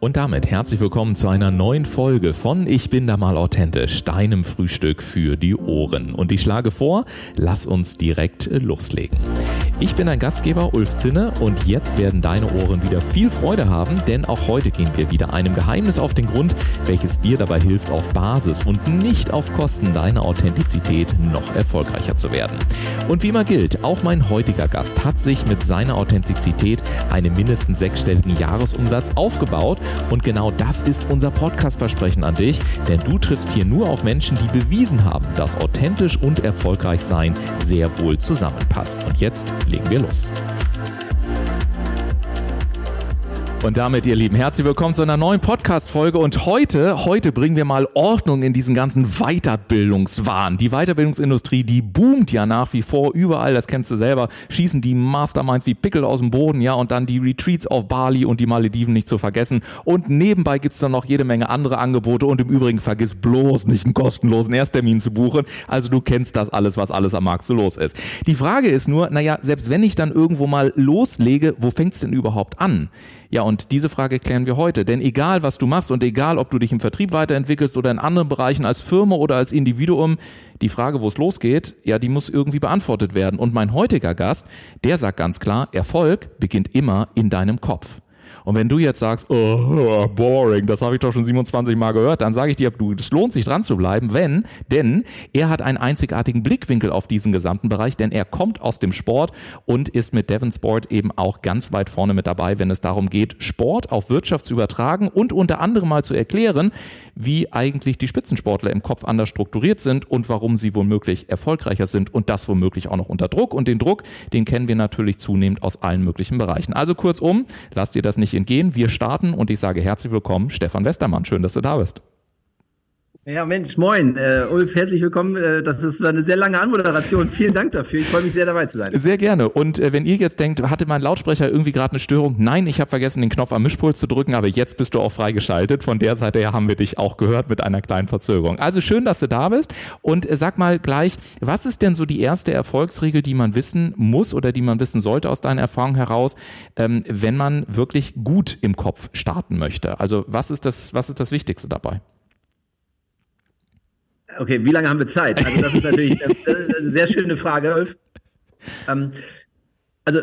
Und damit herzlich willkommen zu einer neuen Folge von Ich bin da mal authentisch, deinem Frühstück für die Ohren. Und ich schlage vor, lass uns direkt loslegen. Ich bin dein Gastgeber Ulf Zinne und jetzt werden deine Ohren wieder viel Freude haben, denn auch heute gehen wir wieder einem Geheimnis auf den Grund, welches dir dabei hilft, auf Basis und nicht auf Kosten deiner Authentizität noch erfolgreicher zu werden. Und wie immer gilt, auch mein heutiger Gast hat sich mit seiner Authentizität einen mindestens sechsstelligen Jahresumsatz aufgebaut und genau das ist unser Podcast-Versprechen an dich, denn du triffst hier nur auf Menschen, die bewiesen haben, dass authentisch und erfolgreich sein sehr wohl zusammenpasst. Und jetzt legen wir los. Und damit, ihr Lieben, herzlich willkommen zu einer neuen Podcast-Folge. Und heute, heute bringen wir mal Ordnung in diesen ganzen Weiterbildungswahn. Die Weiterbildungsindustrie, die boomt ja nach wie vor überall. Das kennst du selber. Schießen die Masterminds wie Pickel aus dem Boden, ja, und dann die Retreats auf Bali und die Malediven nicht zu vergessen. Und nebenbei gibt's dann noch jede Menge andere Angebote. Und im Übrigen vergiss bloß nicht einen kostenlosen Ersttermin zu buchen. Also du kennst das alles, was alles am Markt so los ist. Die Frage ist nur, naja, selbst wenn ich dann irgendwo mal loslege, wo fängt's denn überhaupt an? Ja, und diese Frage klären wir heute. Denn egal, was du machst und egal, ob du dich im Vertrieb weiterentwickelst oder in anderen Bereichen als Firma oder als Individuum, die Frage, wo es losgeht, ja, die muss irgendwie beantwortet werden. Und mein heutiger Gast, der sagt ganz klar, Erfolg beginnt immer in deinem Kopf. Und wenn du jetzt sagst, oh, boring, das habe ich doch schon 27 Mal gehört, dann sage ich dir, es lohnt sich dran zu bleiben, wenn, denn er hat einen einzigartigen Blickwinkel auf diesen gesamten Bereich, denn er kommt aus dem Sport und ist mit Devon Sport eben auch ganz weit vorne mit dabei, wenn es darum geht, Sport auf Wirtschaft zu übertragen und unter anderem mal zu erklären, wie eigentlich die Spitzensportler im Kopf anders strukturiert sind und warum sie womöglich erfolgreicher sind und das womöglich auch noch unter Druck. Und den Druck, den kennen wir natürlich zunehmend aus allen möglichen Bereichen. Also kurzum, lasst dir das nicht entgehen. Wir starten und ich sage herzlich willkommen, Stefan Westermann. Schön, dass du da bist. Ja, Mensch, moin. Äh, Ulf, herzlich willkommen. Äh, das ist eine sehr lange Anmoderation. Vielen Dank dafür. Ich freue mich sehr, dabei zu sein. Sehr gerne. Und äh, wenn ihr jetzt denkt, hatte mein Lautsprecher irgendwie gerade eine Störung? Nein, ich habe vergessen, den Knopf am Mischpult zu drücken, aber jetzt bist du auch freigeschaltet. Von der Seite her haben wir dich auch gehört mit einer kleinen Verzögerung. Also schön, dass du da bist. Und äh, sag mal gleich, was ist denn so die erste Erfolgsregel, die man wissen muss oder die man wissen sollte aus deiner Erfahrung heraus, ähm, wenn man wirklich gut im Kopf starten möchte? Also was ist das, was ist das Wichtigste dabei? Okay, wie lange haben wir Zeit? Also das ist natürlich eine, sehr schöne Frage, Ulf. Ähm, also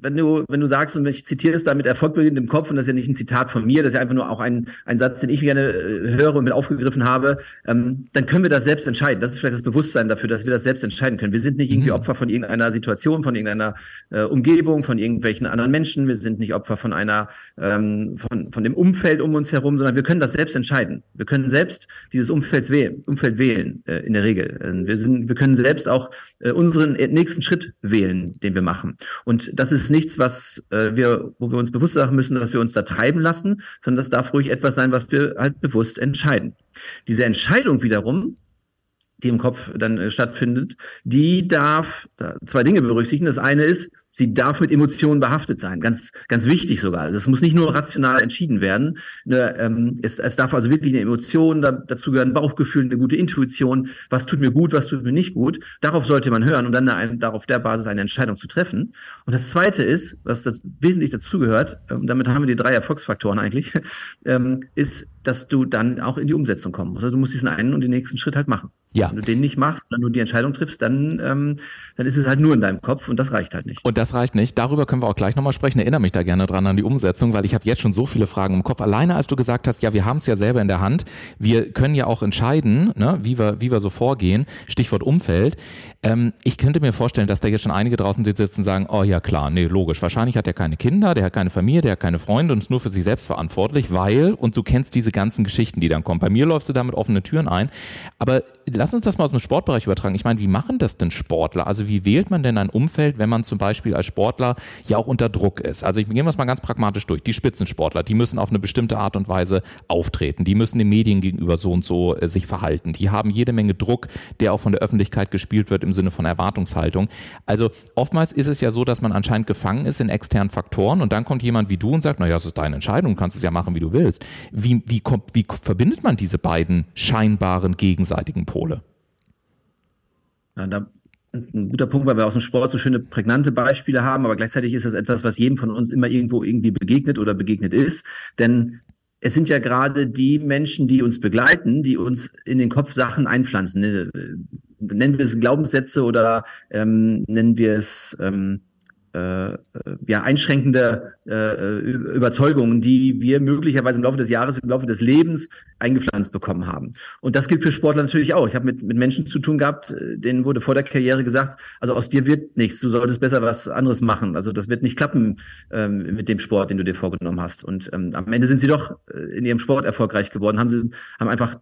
wenn du, wenn du sagst, und ich zitiere es da mit Erfolg beginnt im Kopf, und das ist ja nicht ein Zitat von mir, das ist ja einfach nur auch ein, ein Satz, den ich gerne äh, höre und mit aufgegriffen habe, ähm, dann können wir das selbst entscheiden. Das ist vielleicht das Bewusstsein dafür, dass wir das selbst entscheiden können. Wir sind nicht irgendwie mhm. Opfer von irgendeiner Situation, von irgendeiner äh, Umgebung, von irgendwelchen anderen Menschen. Wir sind nicht Opfer von einer, ähm, von, von dem Umfeld um uns herum, sondern wir können das selbst entscheiden. Wir können selbst dieses Umfeld wählen, Umfeld wählen äh, in der Regel. Äh, wir, sind, wir können selbst auch äh, unseren nächsten Schritt wählen, den wir machen. Und das ist nichts, was äh, wir, wo wir uns bewusst machen müssen, dass wir uns da treiben lassen, sondern das darf ruhig etwas sein, was wir halt bewusst entscheiden. Diese Entscheidung wiederum, die im Kopf dann äh, stattfindet, die darf zwei Dinge berücksichtigen. Das eine ist, sie darf mit Emotionen behaftet sein. Ganz, ganz wichtig sogar. Das muss nicht nur rational entschieden werden. Ne, ähm, es, es darf also wirklich eine Emotion, da, dazu gehören Bauchgefühl, eine gute Intuition. Was tut mir gut, was tut mir nicht gut? Darauf sollte man hören und dann eine, darauf der Basis eine Entscheidung zu treffen. Und das zweite ist, was das wesentlich dazugehört, ähm, damit haben wir die drei Erfolgsfaktoren eigentlich, ähm, ist, dass du dann auch in die Umsetzung kommen musst. Also du musst diesen einen und den nächsten Schritt halt machen. Ja. Wenn du den nicht machst, wenn du die Entscheidung triffst, dann, ähm, dann ist es halt nur in deinem Kopf und das reicht halt nicht. Und das reicht nicht. Darüber können wir auch gleich nochmal sprechen. Erinnere mich da gerne dran an die Umsetzung, weil ich habe jetzt schon so viele Fragen im Kopf. Alleine als du gesagt hast, ja, wir haben es ja selber in der Hand. Wir können ja auch entscheiden, ne, wie, wir, wie wir so vorgehen. Stichwort Umfeld. Ähm, ich könnte mir vorstellen, dass da jetzt schon einige draußen sitzen und sagen, oh ja klar, nee, logisch. Wahrscheinlich hat er keine Kinder, der hat keine Familie, der hat keine Freunde und ist nur für sich selbst verantwortlich, weil, und du kennst diese ganzen Geschichten, die dann kommen. Bei mir läufst du da mit offenen Türen ein. Aber lass uns das mal aus dem Sportbereich übertragen. Ich meine, wie machen das denn Sportler? Also wie wählt man denn ein Umfeld, wenn man zum Beispiel als Sportler ja auch unter Druck ist? Also ich gehen wir es mal ganz pragmatisch durch. Die Spitzensportler, die müssen auf eine bestimmte Art und Weise auftreten. Die müssen den Medien gegenüber so und so äh, sich verhalten. Die haben jede Menge Druck, der auch von der Öffentlichkeit gespielt wird im Sinne von Erwartungshaltung. Also oftmals ist es ja so, dass man anscheinend gefangen ist in externen Faktoren und dann kommt jemand wie du und sagt, naja, das ist deine Entscheidung, du kannst es ja machen, wie du willst. Wie, wie, kommt, wie verbindet man diese beiden scheinbaren gegenseitigen Pole? Ja, da ein guter Punkt, weil wir aus dem Sport so schöne prägnante Beispiele haben, aber gleichzeitig ist das etwas, was jedem von uns immer irgendwo irgendwie begegnet oder begegnet ist. Denn es sind ja gerade die Menschen, die uns begleiten, die uns in den Kopf Sachen einpflanzen. Ne? Nennen wir es Glaubenssätze oder ähm, nennen wir es ähm, äh, äh, ja, einschränkende äh, Überzeugungen, die wir möglicherweise im Laufe des Jahres, im Laufe des Lebens eingepflanzt bekommen haben. Und das gilt für Sportler natürlich auch. Ich habe mit, mit Menschen zu tun gehabt, äh, denen wurde vor der Karriere gesagt, also aus dir wird nichts, du solltest besser was anderes machen. Also das wird nicht klappen ähm, mit dem Sport, den du dir vorgenommen hast. Und ähm, am Ende sind sie doch äh, in ihrem Sport erfolgreich geworden, haben sie haben einfach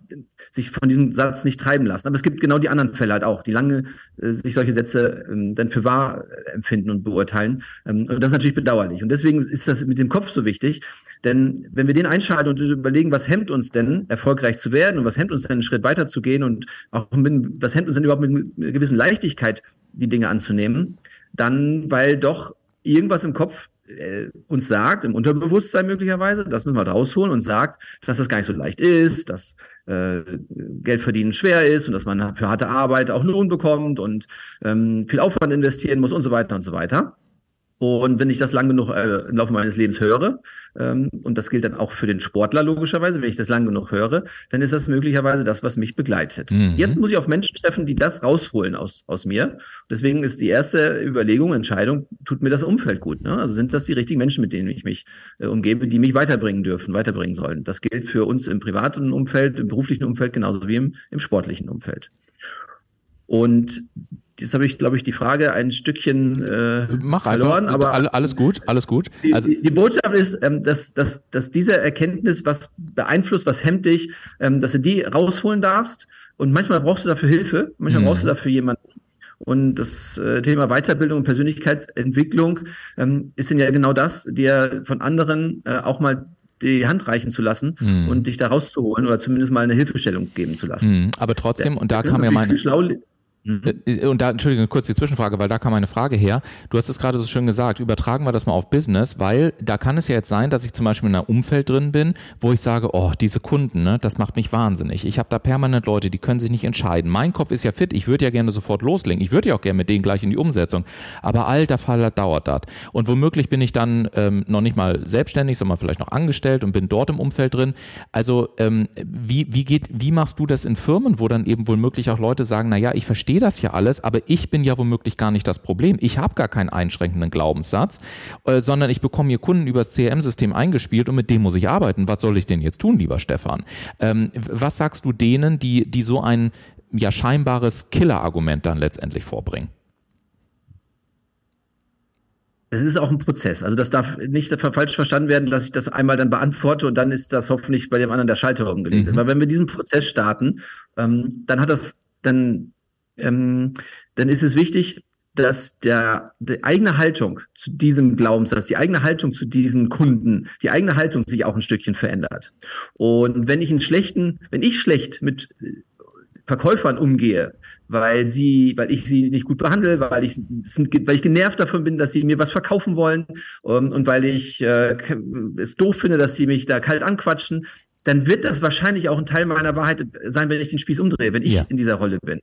sich von diesem Satz nicht treiben lassen. Aber es gibt genau die anderen Fälle halt auch, die lange äh, sich solche Sätze ähm, dann für wahr empfinden und beurteilen fallen. Ähm, und das ist natürlich bedauerlich. Und deswegen ist das mit dem Kopf so wichtig. Denn wenn wir den einschalten und überlegen, was hemmt uns denn, erfolgreich zu werden und was hemmt uns denn, einen Schritt weiter zu gehen und auch mit, was hemmt uns denn überhaupt mit einer gewissen Leichtigkeit, die Dinge anzunehmen, dann, weil doch irgendwas im Kopf äh, uns sagt, im Unterbewusstsein möglicherweise, das müssen wir rausholen und sagt, dass das gar nicht so leicht ist, dass äh, Geld verdienen schwer ist und dass man für harte Arbeit auch Lohn bekommt und ähm, viel Aufwand investieren muss und so weiter und so weiter. Und wenn ich das lang genug äh, im Laufe meines Lebens höre, ähm, und das gilt dann auch für den Sportler logischerweise, wenn ich das lang genug höre, dann ist das möglicherweise das, was mich begleitet. Mhm. Jetzt muss ich auf Menschen treffen, die das rausholen aus, aus mir. Deswegen ist die erste Überlegung, Entscheidung, tut mir das Umfeld gut. Ne? Also sind das die richtigen Menschen, mit denen ich mich äh, umgebe, die mich weiterbringen dürfen, weiterbringen sollen. Das gilt für uns im privaten Umfeld, im beruflichen Umfeld genauso wie im, im sportlichen Umfeld. Und Jetzt habe ich, glaube ich, die Frage ein Stückchen äh, Mach verloren. Einfach. Aber alles gut, alles gut. Also die, die Botschaft ist, ähm, dass, dass, dass diese Erkenntnis, was beeinflusst, was hemmt dich, ähm, dass du die rausholen darfst. Und manchmal brauchst du dafür Hilfe, manchmal mhm. brauchst du dafür jemanden. Und das äh, Thema Weiterbildung und Persönlichkeitsentwicklung ähm, ist denn ja genau das, dir von anderen äh, auch mal die Hand reichen zu lassen mhm. und dich da rauszuholen oder zumindest mal eine Hilfestellung geben zu lassen. Mhm. Aber trotzdem, und da kam ja meine. Schlau Mhm. Äh, und da, Entschuldigung, kurz die Zwischenfrage, weil da kam meine Frage her. Du hast es gerade so schön gesagt, übertragen wir das mal auf Business, weil da kann es ja jetzt sein, dass ich zum Beispiel in einem Umfeld drin bin, wo ich sage, oh, diese Kunden, ne, das macht mich wahnsinnig. Ich habe da permanent Leute, die können sich nicht entscheiden. Mein Kopf ist ja fit, ich würde ja gerne sofort loslegen. Ich würde ja auch gerne mit denen gleich in die Umsetzung. Aber alter Fall dauert das. Und womöglich bin ich dann ähm, noch nicht mal selbstständig, sondern vielleicht noch angestellt und bin dort im Umfeld drin. Also ähm, wie, wie geht, wie machst du das in Firmen, wo dann eben womöglich auch Leute sagen, na ja, ich verstehe verstehe das ja alles, aber ich bin ja womöglich gar nicht das Problem. Ich habe gar keinen einschränkenden Glaubenssatz, äh, sondern ich bekomme hier Kunden übers CRM-System eingespielt und mit dem muss ich arbeiten. Was soll ich denn jetzt tun, lieber Stefan? Ähm, was sagst du denen, die, die so ein ja scheinbares Killer-Argument dann letztendlich vorbringen? Es ist auch ein Prozess. Also das darf nicht falsch verstanden werden, dass ich das einmal dann beantworte und dann ist das hoffentlich bei dem anderen der Schalter umgelegt. Mhm. Aber wenn wir diesen Prozess starten, ähm, dann hat das, dann ähm, dann ist es wichtig, dass der, die eigene Haltung zu diesem Glaubenssatz, die eigene Haltung zu diesem Kunden, die eigene Haltung sich auch ein Stückchen verändert. Und wenn ich einen schlechten, wenn ich schlecht mit Verkäufern umgehe, weil sie, weil ich sie nicht gut behandle, weil ich, weil ich genervt davon bin, dass sie mir was verkaufen wollen um, ähm, und weil ich äh, es doof finde, dass sie mich da kalt anquatschen, dann wird das wahrscheinlich auch ein Teil meiner Wahrheit sein, wenn ich den Spieß umdrehe, wenn ich ja. in dieser Rolle bin.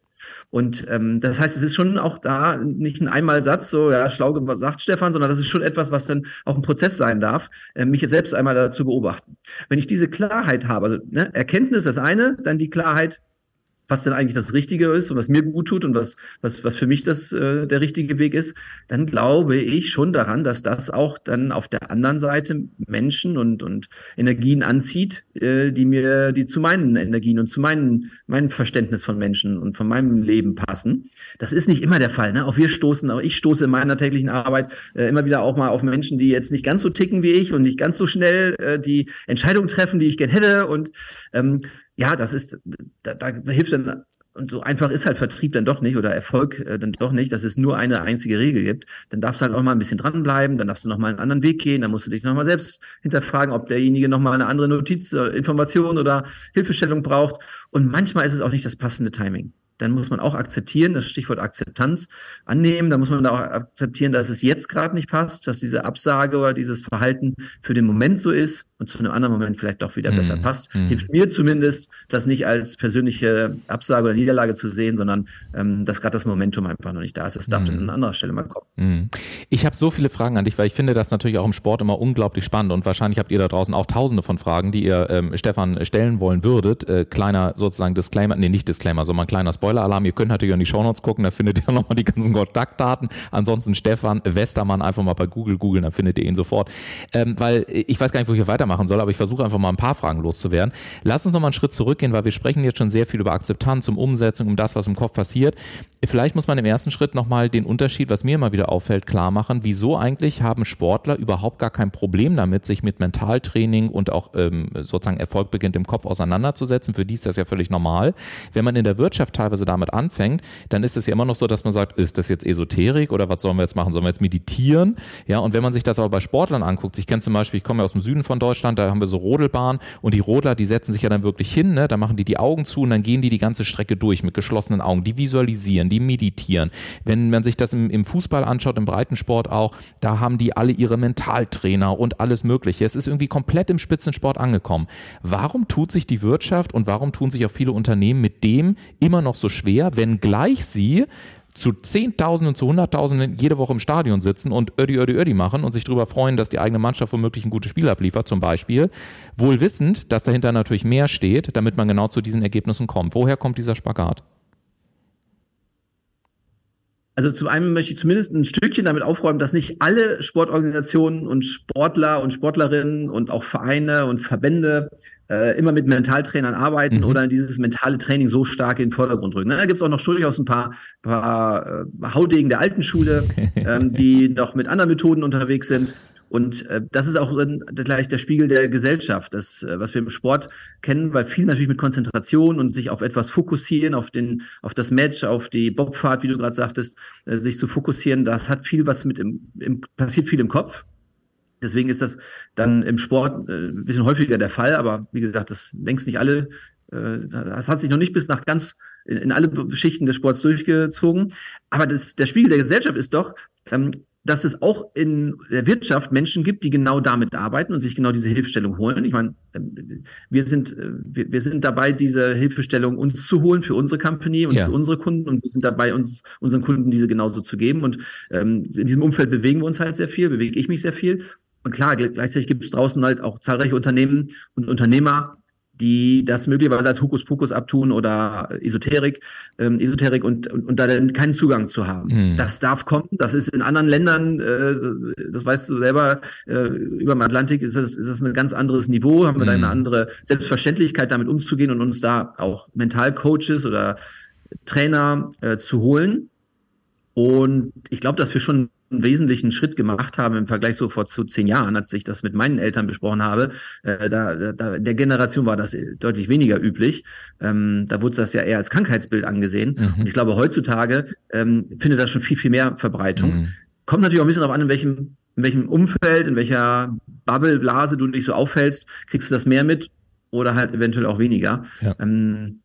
Und ähm, das heißt, es ist schon auch da nicht ein Einmalsatz, so ja, schlau sagt Stefan, sondern das ist schon etwas, was dann auch ein Prozess sein darf, äh, mich jetzt selbst einmal dazu beobachten. Wenn ich diese Klarheit habe, also ne, Erkenntnis das eine, dann die Klarheit, was denn eigentlich das Richtige ist und was mir gut tut und was, was, was für mich das äh, der richtige Weg ist, dann glaube ich schon daran, dass das auch dann auf der anderen Seite Menschen und, und Energien anzieht, äh, die mir, die zu meinen Energien und zu meinen, meinem Verständnis von Menschen und von meinem Leben passen. Das ist nicht immer der Fall. Ne? Auch wir stoßen, auch ich stoße in meiner täglichen Arbeit äh, immer wieder auch mal auf Menschen, die jetzt nicht ganz so ticken wie ich und nicht ganz so schnell äh, die Entscheidungen treffen, die ich gern hätte. Und ähm, ja, das ist, da, da hilft dann, und so einfach ist halt Vertrieb dann doch nicht oder Erfolg äh, dann doch nicht, dass es nur eine einzige Regel gibt. Dann darfst du halt auch mal ein bisschen dranbleiben, dann darfst du noch mal einen anderen Weg gehen, dann musst du dich noch mal selbst hinterfragen, ob derjenige noch mal eine andere Notiz, äh, Information oder Hilfestellung braucht. Und manchmal ist es auch nicht das passende Timing dann muss man auch akzeptieren, das Stichwort Akzeptanz annehmen. Da muss man auch akzeptieren, dass es jetzt gerade nicht passt, dass diese Absage oder dieses Verhalten für den Moment so ist und zu einem anderen Moment vielleicht doch wieder mhm. besser passt. Mhm. Hilft mir zumindest, das nicht als persönliche Absage oder Niederlage zu sehen, sondern ähm, dass gerade das Momentum einfach noch nicht da ist. Das darf mhm. dann an anderer Stelle mal kommen. Mhm. Ich habe so viele Fragen an dich, weil ich finde das natürlich auch im Sport immer unglaublich spannend und wahrscheinlich habt ihr da draußen auch tausende von Fragen, die ihr ähm, Stefan stellen wollen würdet. Äh, kleiner sozusagen Disclaimer, nee, nicht Disclaimer, sondern ein kleiner Spoiler-Alarm. Ihr könnt natürlich in die Shownotes gucken, da findet ihr nochmal die ganzen Kontaktdaten. Ansonsten Stefan Westermann einfach mal bei Google googeln, dann findet ihr ihn sofort. Ähm, weil ich weiß gar nicht, wo ich hier weitermachen soll, aber ich versuche einfach mal ein paar Fragen loszuwerden. Lass uns nochmal einen Schritt zurückgehen, weil wir sprechen jetzt schon sehr viel über Akzeptanz, um Umsetzung, um das, was im Kopf passiert. Vielleicht muss man im ersten Schritt nochmal den Unterschied, was mir immer wieder auffällt, klar machen. Wieso eigentlich haben Sportler überhaupt gar kein Problem damit, sich mit Mentaltraining und auch ähm, sozusagen Erfolg beginnt im Kopf auseinanderzusetzen? Für die ist das ja völlig normal. Wenn man in der Wirtschaft teilweise damit anfängt, dann ist es ja immer noch so, dass man sagt, ist das jetzt Esoterik oder was sollen wir jetzt machen? Sollen wir jetzt meditieren? Ja, und wenn man sich das aber bei Sportlern anguckt, ich kenne zum Beispiel, ich komme ja aus dem Süden von Deutschland, da haben wir so Rodelbahnen und die Rodler, die setzen sich ja dann wirklich hin, ne? da machen die die Augen zu und dann gehen die die ganze Strecke durch mit geschlossenen Augen. Die visualisieren, die meditieren. Wenn man sich das im, im Fußball anschaut, im Breitensport auch, da haben die alle ihre Mentaltrainer und alles Mögliche. Es ist irgendwie komplett im Spitzensport angekommen. Warum tut sich die Wirtschaft und warum tun sich auch viele Unternehmen mit dem immer noch so schwer, wenngleich sie zu Zehntausenden, zu Hunderttausenden jede Woche im Stadion sitzen und Ödi, Ödi, Ödi machen und sich darüber freuen, dass die eigene Mannschaft womöglich ein gutes Spiel abliefert, zum Beispiel, wohl wissend, dass dahinter natürlich mehr steht, damit man genau zu diesen Ergebnissen kommt. Woher kommt dieser Spagat? Also zum einen möchte ich zumindest ein Stückchen damit aufräumen, dass nicht alle Sportorganisationen und Sportler und Sportlerinnen und auch Vereine und Verbände äh, immer mit Mentaltrainern arbeiten mhm. oder dieses mentale Training so stark in den Vordergrund rücken. Da gibt es auch noch durchaus ein paar, paar äh, Haudegen der alten Schule, ähm, die noch mit anderen Methoden unterwegs sind. Und äh, das ist auch gleich der Spiegel der Gesellschaft, das, äh, was wir im Sport kennen, weil viel natürlich mit Konzentration und sich auf etwas fokussieren, auf den, auf das Match, auf die Bobfahrt, wie du gerade sagtest, äh, sich zu fokussieren, das hat viel was mit im, im passiert viel im Kopf. Deswegen ist das dann im Sport äh, ein bisschen häufiger der Fall, aber wie gesagt, das längst nicht alle, äh, das hat sich noch nicht bis nach ganz in, in alle Schichten des Sports durchgezogen. Aber das, der Spiegel der Gesellschaft ist doch, ähm, dass es auch in der Wirtschaft Menschen gibt, die genau damit arbeiten und sich genau diese Hilfestellung holen. Ich meine, ähm, wir sind, äh, wir, wir sind dabei, diese Hilfestellung uns zu holen für unsere Company und ja. für unsere Kunden und wir sind dabei, uns unseren Kunden diese genauso zu geben. Und ähm, in diesem Umfeld bewegen wir uns halt sehr viel, bewege ich mich sehr viel. Und klar, gleichzeitig gibt es draußen halt auch zahlreiche Unternehmen und Unternehmer, die das möglicherweise als Hokuspokus abtun oder Esoterik, ähm, Esoterik und, und, und da dann keinen Zugang zu haben. Hm. Das darf kommen. Das ist in anderen Ländern, äh, das weißt du selber, äh, über dem Atlantik ist das, ist das ein ganz anderes Niveau, haben wir hm. da eine andere Selbstverständlichkeit, damit umzugehen und uns da auch Mentalcoaches oder Trainer äh, zu holen. Und ich glaube, dass wir schon einen wesentlichen Schritt gemacht haben im Vergleich so vor zu zehn Jahren, als ich das mit meinen Eltern besprochen habe. Äh, da, da, der Generation war das deutlich weniger üblich. Ähm, da wurde das ja eher als Krankheitsbild angesehen. Mhm. Und ich glaube, heutzutage ähm, findet das schon viel, viel mehr Verbreitung. Mhm. Kommt natürlich auch ein bisschen darauf an, in welchem, in welchem Umfeld, in welcher Bubble, Blase du dich so aufhältst, kriegst du das mehr mit oder halt eventuell auch weniger. Ja, ähm,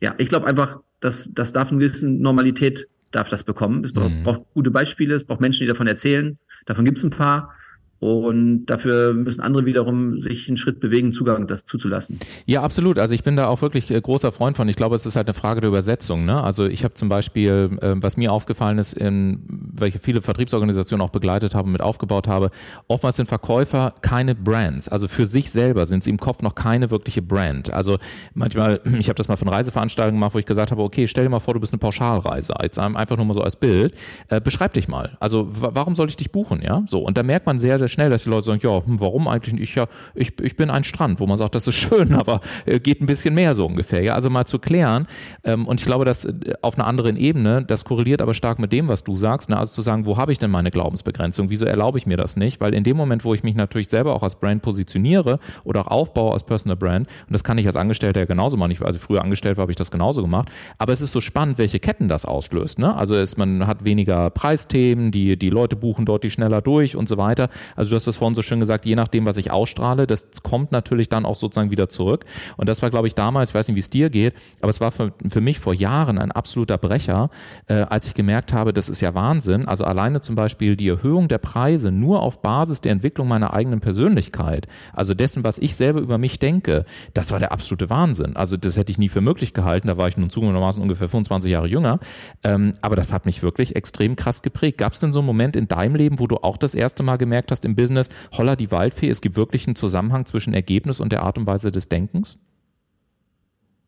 ja ich glaube einfach, dass das darf eine gewisse Normalität darf das bekommen. Es braucht, mhm. braucht gute Beispiele, es braucht Menschen, die davon erzählen. Davon gibt es ein paar. Und dafür müssen andere wiederum sich einen Schritt bewegen, Zugang das zuzulassen. Ja, absolut. Also ich bin da auch wirklich äh, großer Freund von. Ich glaube, es ist halt eine Frage der Übersetzung. Ne? Also ich habe zum Beispiel, äh, was mir aufgefallen ist, in welche viele Vertriebsorganisationen auch begleitet habe, mit aufgebaut habe, oftmals sind Verkäufer keine Brands. Also für sich selber sind sie im Kopf noch keine wirkliche Brand. Also manchmal, ich habe das mal von Reiseveranstaltungen gemacht, wo ich gesagt habe, okay, stell dir mal vor, du bist eine Pauschalreise. Jetzt einfach nur mal so als Bild. Äh, beschreib dich mal. Also warum soll ich dich buchen? Ja, so. Und da merkt man sehr, sehr schnell, dass die Leute sagen, ja, hm, warum eigentlich nicht? Ich, ja, ich, ich bin ein Strand, wo man sagt, das ist schön, aber äh, geht ein bisschen mehr so ungefähr. Ja, also mal zu klären. Ähm, und ich glaube, dass äh, auf einer anderen Ebene, das korreliert aber stark mit dem, was du sagst. Ne? Also zu sagen, wo habe ich denn meine Glaubensbegrenzung? Wieso erlaube ich mir das nicht? Weil in dem Moment, wo ich mich natürlich selber auch als Brand positioniere oder auch aufbaue als Personal Brand, und das kann ich als Angestellter ja genauso machen. Ich, also früher angestellt war, habe ich das genauso gemacht. Aber es ist so spannend, welche Ketten das auslöst. Ne? Also es, man hat weniger Preisthemen, die, die Leute buchen dort die schneller durch und so weiter. Also du hast das vorhin so schön gesagt, je nachdem, was ich ausstrahle, das kommt natürlich dann auch sozusagen wieder zurück. Und das war, glaube ich, damals, ich weiß nicht, wie es dir geht, aber es war für, für mich vor Jahren ein absoluter Brecher, äh, als ich gemerkt habe, das ist ja Wahnsinn. Also alleine zum Beispiel die Erhöhung der Preise nur auf Basis der Entwicklung meiner eigenen Persönlichkeit, also dessen, was ich selber über mich denke, das war der absolute Wahnsinn. Also das hätte ich nie für möglich gehalten. Da war ich nun zugegebenermaßen ungefähr 25 Jahre jünger. Ähm, aber das hat mich wirklich extrem krass geprägt. Gab es denn so einen Moment in deinem Leben, wo du auch das erste Mal gemerkt hast im Business, holla die Waldfee, es gibt wirklich einen Zusammenhang zwischen Ergebnis und der Art und Weise des Denkens?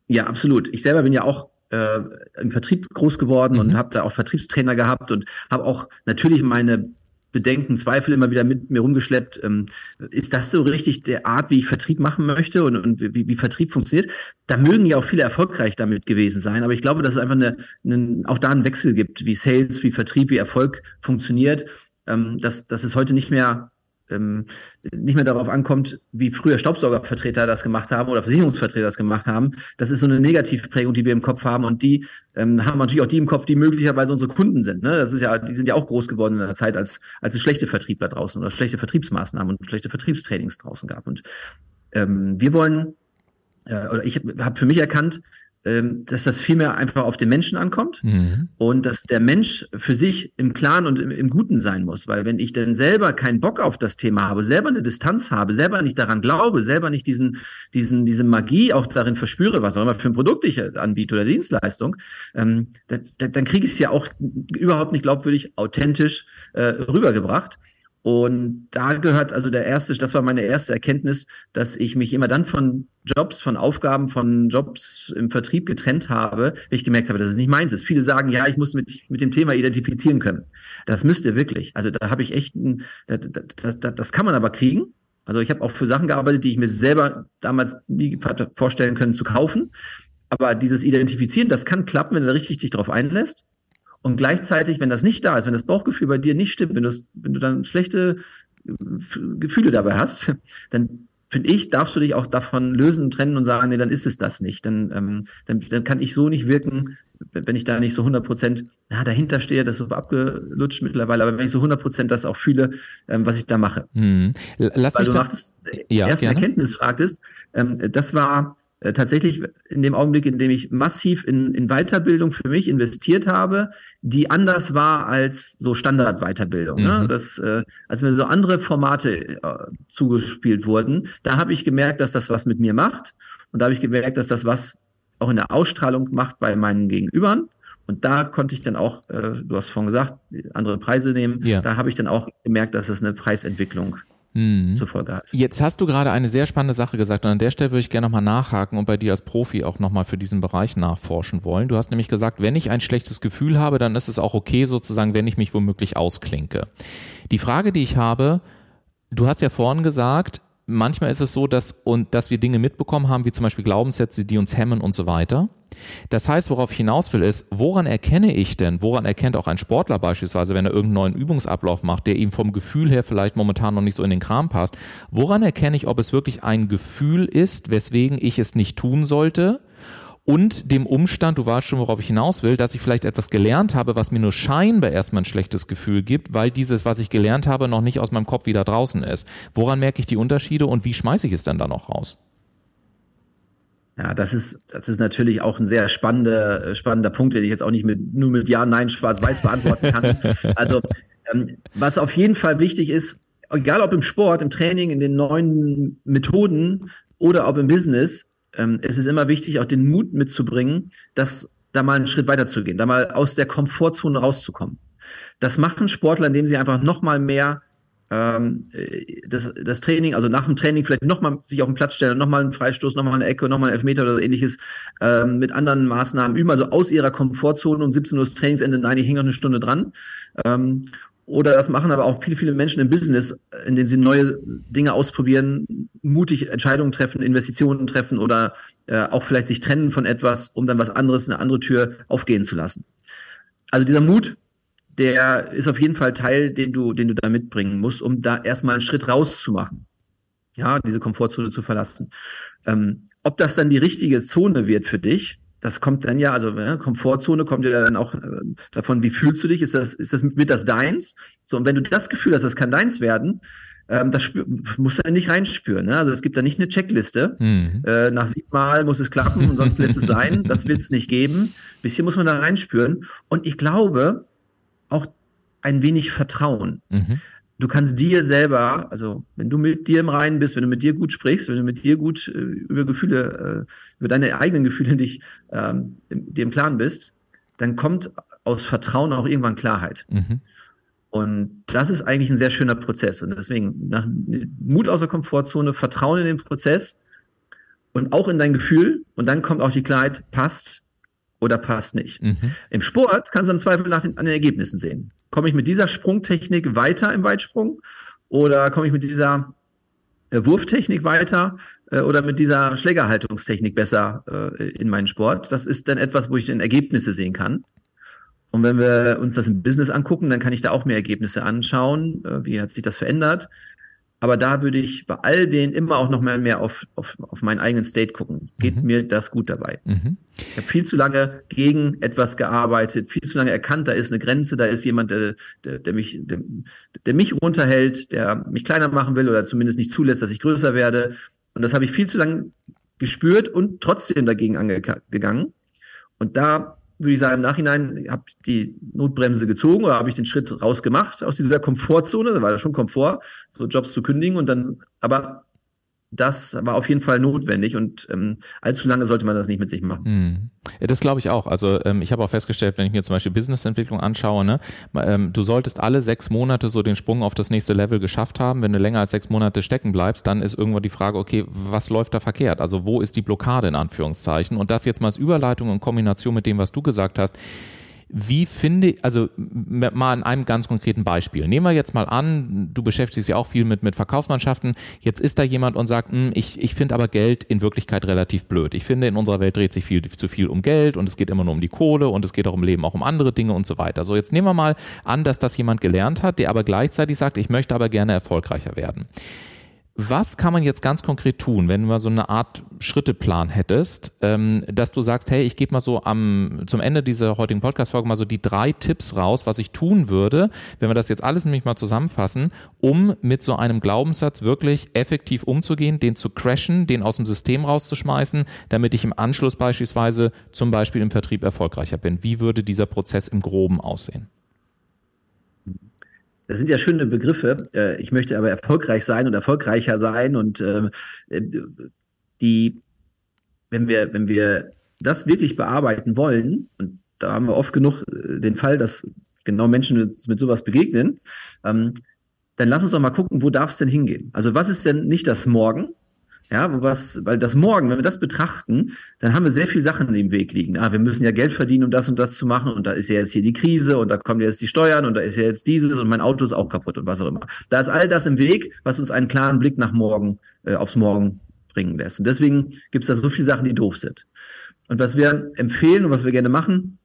Ja, absolut. Ich selber bin ja auch äh, im Vertrieb groß geworden mhm. und habe da auch Vertriebstrainer gehabt und habe auch natürlich meine Bedenken, Zweifel immer wieder mit mir rumgeschleppt. Ähm, ist das so richtig der Art, wie ich Vertrieb machen möchte und, und wie, wie, Vertrieb funktioniert? Da mögen ja auch viele erfolgreich damit gewesen sein, aber ich glaube, dass es einfach eine, eine, auch da einen Wechsel gibt, wie Sales, wie Vertrieb, wie Erfolg funktioniert. Ähm, dass, dass es heute nicht mehr ähm, nicht mehr darauf ankommt, wie früher Staubsaugervertreter das gemacht haben oder Versicherungsvertreter das gemacht haben. Das ist so eine Negativprägung, die wir im Kopf haben und die ähm, haben natürlich auch die im Kopf, die möglicherweise unsere Kunden sind. Ne? Das ist ja, die sind ja auch groß geworden in der Zeit, als, als es schlechte Vertriebler draußen oder schlechte Vertriebsmaßnahmen und schlechte Vertriebstrainings draußen gab. Und ähm, wir wollen, äh, oder ich habe für mich erkannt, dass das vielmehr einfach auf den Menschen ankommt mhm. und dass der Mensch für sich im Klaren und im, im, Guten sein muss. Weil wenn ich denn selber keinen Bock auf das Thema habe, selber eine Distanz habe, selber nicht daran glaube, selber nicht diesen, diesen, diese Magie auch darin verspüre, was auch immer für ein Produkt ich anbiete oder Dienstleistung, ähm, da, da, dann kriege ich es ja auch überhaupt nicht glaubwürdig, authentisch äh, rübergebracht. Und da gehört also der erste, das war meine erste Erkenntnis, dass ich mich immer dann von Jobs, von Aufgaben, von Jobs im Vertrieb getrennt habe, wenn ich gemerkt habe, dass es nicht meins ist. Viele sagen, ja, ich muss mit, mit dem Thema identifizieren können. Das müsst ihr wirklich. Also da habe ich echt, ein, das, das, das, kann man aber kriegen. Also ich habe auch für Sachen gearbeitet, die ich mir selber damals nie vorstellen können zu kaufen. Aber dieses Identifizieren, das kann klappen, wenn du richtig dich darauf einlässt. Und gleichzeitig, wenn das nicht da ist, wenn das Bauchgefühl bei dir nicht stimmt, wenn, wenn du dann schlechte äh, Gefühle dabei hast, dann finde ich, darfst du dich auch davon lösen, trennen und sagen, nee, dann ist es das nicht. Dann, ähm, dann, dann kann ich so nicht wirken, wenn ich da nicht so 100 Prozent ja, dahinter stehe, das ist so abgelutscht mittlerweile, aber wenn ich so 100 Prozent das auch fühle, ähm, was ich da mache. Hm. Lass Weil mich du nach der ja, ersten gerne. Erkenntnis fragtest, ähm, das war äh, tatsächlich in dem Augenblick, in dem ich massiv in, in Weiterbildung für mich investiert habe, die anders war als so Standard-Weiterbildung. Ne? Mhm. Ne? Das, äh, als mir so andere Formate äh, zugespielt wurden, da habe ich gemerkt, dass das was mit mir macht. Und da habe ich gemerkt, dass das was auch in der Ausstrahlung macht bei meinen Gegenübern. Und da konnte ich dann auch, äh, du hast vorhin gesagt, andere Preise nehmen. Ja. Da habe ich dann auch gemerkt, dass es eine Preisentwicklung mhm. zur Folge hat. Jetzt hast du gerade eine sehr spannende Sache gesagt und an der Stelle würde ich gerne nochmal nachhaken und bei dir als Profi auch nochmal für diesen Bereich nachforschen wollen. Du hast nämlich gesagt, wenn ich ein schlechtes Gefühl habe, dann ist es auch okay sozusagen, wenn ich mich womöglich ausklinke. Die Frage, die ich habe, du hast ja vorhin gesagt, manchmal ist es so, dass, und, dass wir Dinge mitbekommen haben, wie zum Beispiel Glaubenssätze, die uns hemmen und so weiter. Das heißt, worauf ich hinaus will, ist, woran erkenne ich denn, woran erkennt auch ein Sportler beispielsweise, wenn er irgendeinen neuen Übungsablauf macht, der ihm vom Gefühl her vielleicht momentan noch nicht so in den Kram passt, woran erkenne ich, ob es wirklich ein Gefühl ist, weswegen ich es nicht tun sollte? Und dem Umstand, du weißt schon, worauf ich hinaus will, dass ich vielleicht etwas gelernt habe, was mir nur scheinbar erstmal ein schlechtes Gefühl gibt, weil dieses, was ich gelernt habe, noch nicht aus meinem Kopf wieder draußen ist. Woran merke ich die Unterschiede und wie schmeiße ich es dann da noch raus? Ja, das ist, das ist natürlich auch ein sehr spannender, spannender Punkt, den ich jetzt auch nicht mit, nur mit Ja, Nein, Schwarz-Weiß beantworten kann. also, ähm, was auf jeden Fall wichtig ist, egal ob im Sport, im Training, in den neuen Methoden oder ob im Business, ähm, es ist immer wichtig, auch den Mut mitzubringen, dass da mal einen Schritt weiter zu gehen, da mal aus der Komfortzone rauszukommen. Das machen Sportler, indem sie einfach noch mal mehr ähm, das, das Training, also nach dem Training vielleicht nochmal sich auf den Platz stellen, nochmal einen Freistoß, nochmal eine Ecke, nochmal einen Elfmeter oder ähnliches ähm, mit anderen Maßnahmen üben, also aus ihrer Komfortzone um 17 Uhr das Trainingsende, nein, ich hänge noch eine Stunde dran. Ähm, oder das machen aber auch viele, viele Menschen im Business, indem sie neue Dinge ausprobieren, mutig Entscheidungen treffen, Investitionen treffen oder äh, auch vielleicht sich trennen von etwas, um dann was anderes, eine andere Tür aufgehen zu lassen. Also dieser Mut, der ist auf jeden Fall Teil, den du, den du da mitbringen musst, um da erstmal einen Schritt rauszumachen. Ja, diese Komfortzone zu verlassen. Ähm, ob das dann die richtige Zone wird für dich, das kommt dann ja, also ja, Komfortzone kommt ja dann auch äh, davon, wie fühlst du dich? Ist das, ist das mit das deins? So, und wenn du das Gefühl hast, das kann deins werden, ähm, das spür, musst du ja nicht reinspüren. Ne? Also es gibt da nicht eine Checkliste. Mhm. Äh, nach sieben Mal muss es klappen und sonst lässt es sein. Das wird es nicht geben. Bisschen muss man da reinspüren. Und ich glaube, auch ein wenig Vertrauen. Mhm du kannst dir selber, also wenn du mit dir im Reinen bist, wenn du mit dir gut sprichst, wenn du mit dir gut äh, über Gefühle, äh, über deine eigenen Gefühle dich ähm, dir im Klaren bist, dann kommt aus Vertrauen auch irgendwann Klarheit. Mhm. Und das ist eigentlich ein sehr schöner Prozess. Und deswegen nach, Mut aus der Komfortzone, Vertrauen in den Prozess und auch in dein Gefühl. Und dann kommt auch die Klarheit, passt oder passt nicht. Mhm. Im Sport kannst du im Zweifel nach den, an den Ergebnissen sehen. Komme ich mit dieser Sprungtechnik weiter im Weitsprung oder komme ich mit dieser äh, Wurftechnik weiter äh, oder mit dieser Schlägerhaltungstechnik besser äh, in meinen Sport? Das ist dann etwas, wo ich dann Ergebnisse sehen kann. Und wenn wir uns das im Business angucken, dann kann ich da auch mehr Ergebnisse anschauen. Wie hat sich das verändert? Aber da würde ich bei all denen immer auch noch mal mehr auf, auf, auf meinen eigenen State gucken. Geht mhm. mir das gut dabei? Mhm. Ich habe viel zu lange gegen etwas gearbeitet, viel zu lange erkannt, da ist eine Grenze, da ist jemand, der, der, der mich, der, der mich runterhält, der mich kleiner machen will oder zumindest nicht zulässt, dass ich größer werde. Und das habe ich viel zu lange gespürt und trotzdem dagegen angegangen. Und da würde ich sagen, im Nachhinein habe ich die Notbremse gezogen oder habe ich den Schritt rausgemacht aus dieser Komfortzone, da war ja schon Komfort, so Jobs zu kündigen und dann, aber das war auf jeden Fall notwendig und ähm, allzu lange sollte man das nicht mit sich machen. Hm. Das glaube ich auch. Also ähm, ich habe auch festgestellt, wenn ich mir zum Beispiel Businessentwicklung anschaue, ne, ähm, du solltest alle sechs Monate so den Sprung auf das nächste Level geschafft haben. Wenn du länger als sechs Monate stecken bleibst, dann ist irgendwann die Frage, okay, was läuft da verkehrt? Also wo ist die Blockade in Anführungszeichen? Und das jetzt mal als Überleitung und Kombination mit dem, was du gesagt hast wie finde, also mal an einem ganz konkreten Beispiel. Nehmen wir jetzt mal an, du beschäftigst dich ja auch viel mit, mit Verkaufsmannschaften. Jetzt ist da jemand und sagt, hm, ich, ich finde aber Geld in Wirklichkeit relativ blöd. Ich finde, in unserer Welt dreht sich viel zu viel um Geld und es geht immer nur um die Kohle und es geht auch im Leben auch um andere Dinge und so weiter. So, jetzt nehmen wir mal an, dass das jemand gelernt hat, der aber gleichzeitig sagt, ich möchte aber gerne erfolgreicher werden. Was kann man jetzt ganz konkret tun, wenn du mal so eine Art Schritteplan hättest, ähm, dass du sagst, hey, ich gebe mal so am, zum Ende dieser heutigen Podcast-Folge mal so die drei Tipps raus, was ich tun würde, wenn wir das jetzt alles nämlich mal zusammenfassen, um mit so einem Glaubenssatz wirklich effektiv umzugehen, den zu crashen, den aus dem System rauszuschmeißen, damit ich im Anschluss beispielsweise zum Beispiel im Vertrieb erfolgreicher bin. Wie würde dieser Prozess im Groben aussehen? Das sind ja schöne Begriffe. Äh, ich möchte aber erfolgreich sein und erfolgreicher sein. Und ähm, äh, die, wenn wir, wenn wir das wirklich bearbeiten wollen, und da haben wir oft genug äh, den Fall, dass genau Menschen mit, sowas begegnen, ähm, dann lass uns doch mal gucken, wo darf es denn hingehen? Also was ist denn nicht das Morgen, ja, was, weil das morgen, wenn wir das betrachten, dann haben wir sehr viele Sachen im Weg liegen. Ah, wir müssen ja Geld verdienen, um das und das zu machen. Und da ist ja jetzt hier die Krise und da kommen jetzt die Steuern und da ist ja jetzt dieses und mein Auto ist auch kaputt und was auch immer. Da ist all das im Weg, was uns einen klaren Blick nach morgen, äh, aufs Morgen bringen lässt. Und deswegen gibt es da so viele Sachen, die doof sind. Und was wir empfehlen und was wir gerne machen,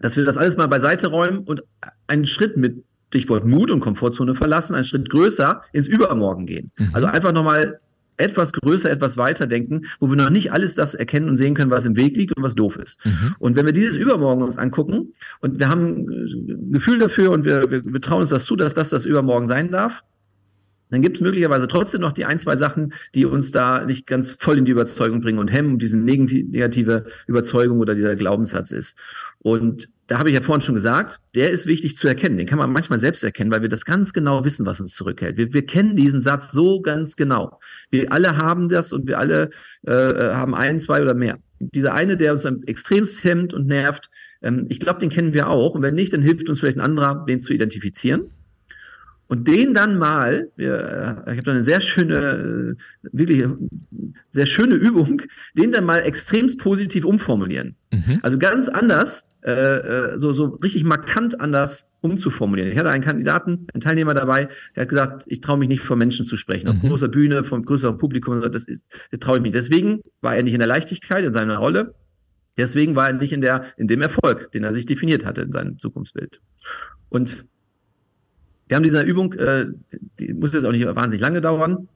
dass wir das alles mal beiseite räumen und einen Schritt mit Stichwort Mut und Komfortzone verlassen, einen Schritt größer ins Übermorgen gehen. Mhm. Also einfach nochmal etwas größer, etwas weiter denken, wo wir noch nicht alles das erkennen und sehen können, was im Weg liegt und was doof ist. Mhm. Und wenn wir dieses Übermorgen uns angucken und wir haben ein Gefühl dafür und wir, wir, wir trauen uns das zu, dass das das Übermorgen sein darf, dann gibt es möglicherweise trotzdem noch die ein, zwei Sachen, die uns da nicht ganz voll in die Überzeugung bringen und hemmen, diese negative Überzeugung oder dieser Glaubenssatz ist. Und da habe ich ja vorhin schon gesagt, der ist wichtig zu erkennen. Den kann man manchmal selbst erkennen, weil wir das ganz genau wissen, was uns zurückhält. Wir, wir kennen diesen Satz so ganz genau. Wir alle haben das und wir alle äh, haben ein, zwei oder mehr. Dieser eine, der uns extremst hemmt und nervt, ähm, ich glaube, den kennen wir auch. Und wenn nicht, dann hilft uns vielleicht ein anderer, den zu identifizieren. Und den dann mal, wir, ich habe da eine sehr schöne, wirklich sehr schöne Übung, den dann mal extremst positiv umformulieren. Mhm. Also ganz anders, äh, äh, so, so richtig markant anders umzuformulieren. Ich hatte einen Kandidaten, einen Teilnehmer dabei, der hat gesagt, ich traue mich nicht vor Menschen zu sprechen, auf mhm. großer Bühne, vom größeren Publikum, das ist, das traue ich mich. Deswegen war er nicht in der Leichtigkeit in seiner Rolle. Deswegen war er nicht in der, in dem Erfolg, den er sich definiert hatte in seinem Zukunftsbild. Und wir haben diese Übung, äh, die muss jetzt auch nicht wahnsinnig lange dauern.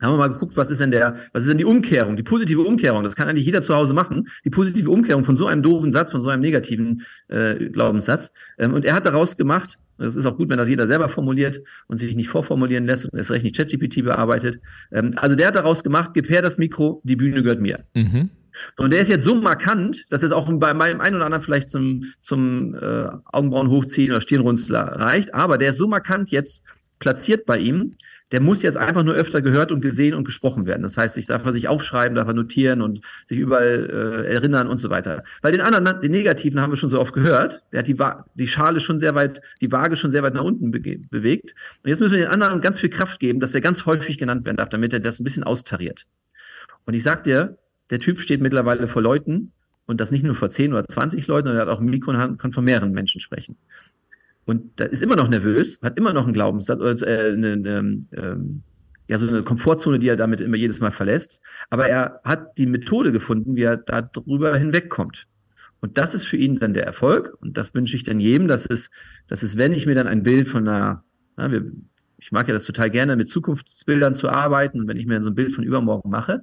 Haben wir mal geguckt, was ist denn der, was ist denn die Umkehrung, die positive Umkehrung? Das kann eigentlich jeder zu Hause machen. Die positive Umkehrung von so einem doofen Satz, von so einem negativen äh, Glaubenssatz. Ähm, und er hat daraus gemacht, das ist auch gut, wenn das jeder selber formuliert und sich nicht vorformulieren lässt und erst recht nicht ChatGPT bearbeitet. Ähm, also der hat daraus gemacht, gib her das Mikro, die Bühne gehört mir. Mhm. Und der ist jetzt so markant, dass es auch bei meinem einen oder anderen vielleicht zum, zum äh, Augenbrauen hochziehen oder Stirnrunzler reicht. Aber der ist so markant jetzt platziert bei ihm, der muss jetzt einfach nur öfter gehört und gesehen und gesprochen werden. Das heißt, ich darf er sich aufschreiben, darf er notieren und sich überall äh, erinnern und so weiter. Weil den anderen, den negativen haben wir schon so oft gehört. Der hat die, die Schale schon sehr weit, die Waage schon sehr weit nach unten be bewegt. Und jetzt müssen wir den anderen ganz viel Kraft geben, dass er ganz häufig genannt werden darf, damit er das ein bisschen austariert. Und ich sag dir, der Typ steht mittlerweile vor Leuten und das nicht nur vor 10 oder 20 Leuten, sondern er hat auch ein Mikro und kann von mehreren Menschen sprechen. Und da ist immer noch nervös, hat immer noch einen Glaubenssatz, äh, eine, eine, ähm, ja, so eine Komfortzone, die er damit immer jedes Mal verlässt. Aber er hat die Methode gefunden, wie er da drüber hinwegkommt. Und das ist für ihn dann der Erfolg. Und das wünsche ich dann jedem, dass es, dass es, wenn ich mir dann ein Bild von einer, na, wir, ich mag ja das total gerne, mit Zukunftsbildern zu arbeiten. Und wenn ich mir so ein Bild von übermorgen mache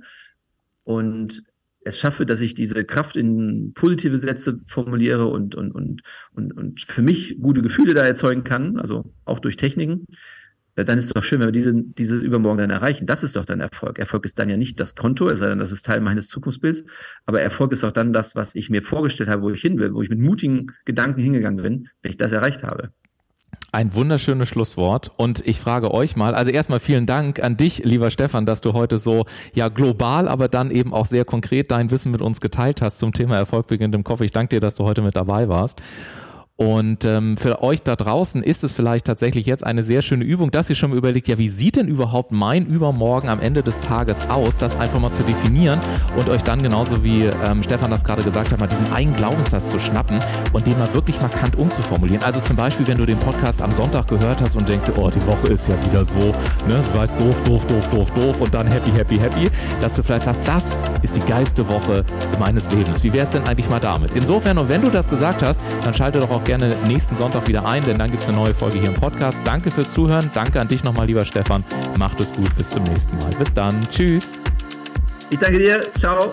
und es schaffe, dass ich diese Kraft in positive Sätze formuliere und, und, und, und, und für mich gute Gefühle da erzeugen kann, also auch durch Techniken, äh, dann ist es doch schön, wenn wir diese, diese übermorgen dann erreichen. Das ist doch dann Erfolg. Erfolg ist dann ja nicht das Konto, es sei denn, das ist Teil meines Zukunftsbilds, aber Erfolg ist auch dann das, was ich mir vorgestellt habe, wo ich hin will, wo ich mit mutigen Gedanken hingegangen bin, wenn ich das erreicht habe. Ein wunderschönes Schlusswort. Und ich frage euch mal, also erstmal vielen Dank an dich, lieber Stefan, dass du heute so ja global, aber dann eben auch sehr konkret dein Wissen mit uns geteilt hast zum Thema Erfolg beginnt im Kopf. Ich danke dir, dass du heute mit dabei warst. Und ähm, für euch da draußen ist es vielleicht tatsächlich jetzt eine sehr schöne Übung, dass ihr schon mal überlegt, ja, wie sieht denn überhaupt mein Übermorgen am Ende des Tages aus, das einfach mal zu definieren und euch dann genauso wie ähm, Stefan das gerade gesagt hat, mal diesen einen Glaubenssatz zu schnappen und den mal wirklich markant umzuformulieren. Also zum Beispiel, wenn du den Podcast am Sonntag gehört hast und denkst, oh, die Woche ist ja wieder so, ne, du weißt, doof, doof, doof, doof, doof und dann happy, happy, happy, dass du vielleicht sagst, das ist die geilste Woche meines Lebens. Wie wäre es denn eigentlich mal damit? Insofern, und wenn du das gesagt hast, dann schalte doch auch gerne nächsten Sonntag wieder ein, denn dann gibt es eine neue Folge hier im Podcast. Danke fürs Zuhören. Danke an dich nochmal, lieber Stefan. Macht es gut. Bis zum nächsten Mal. Bis dann. Tschüss. Ich danke dir. Ciao.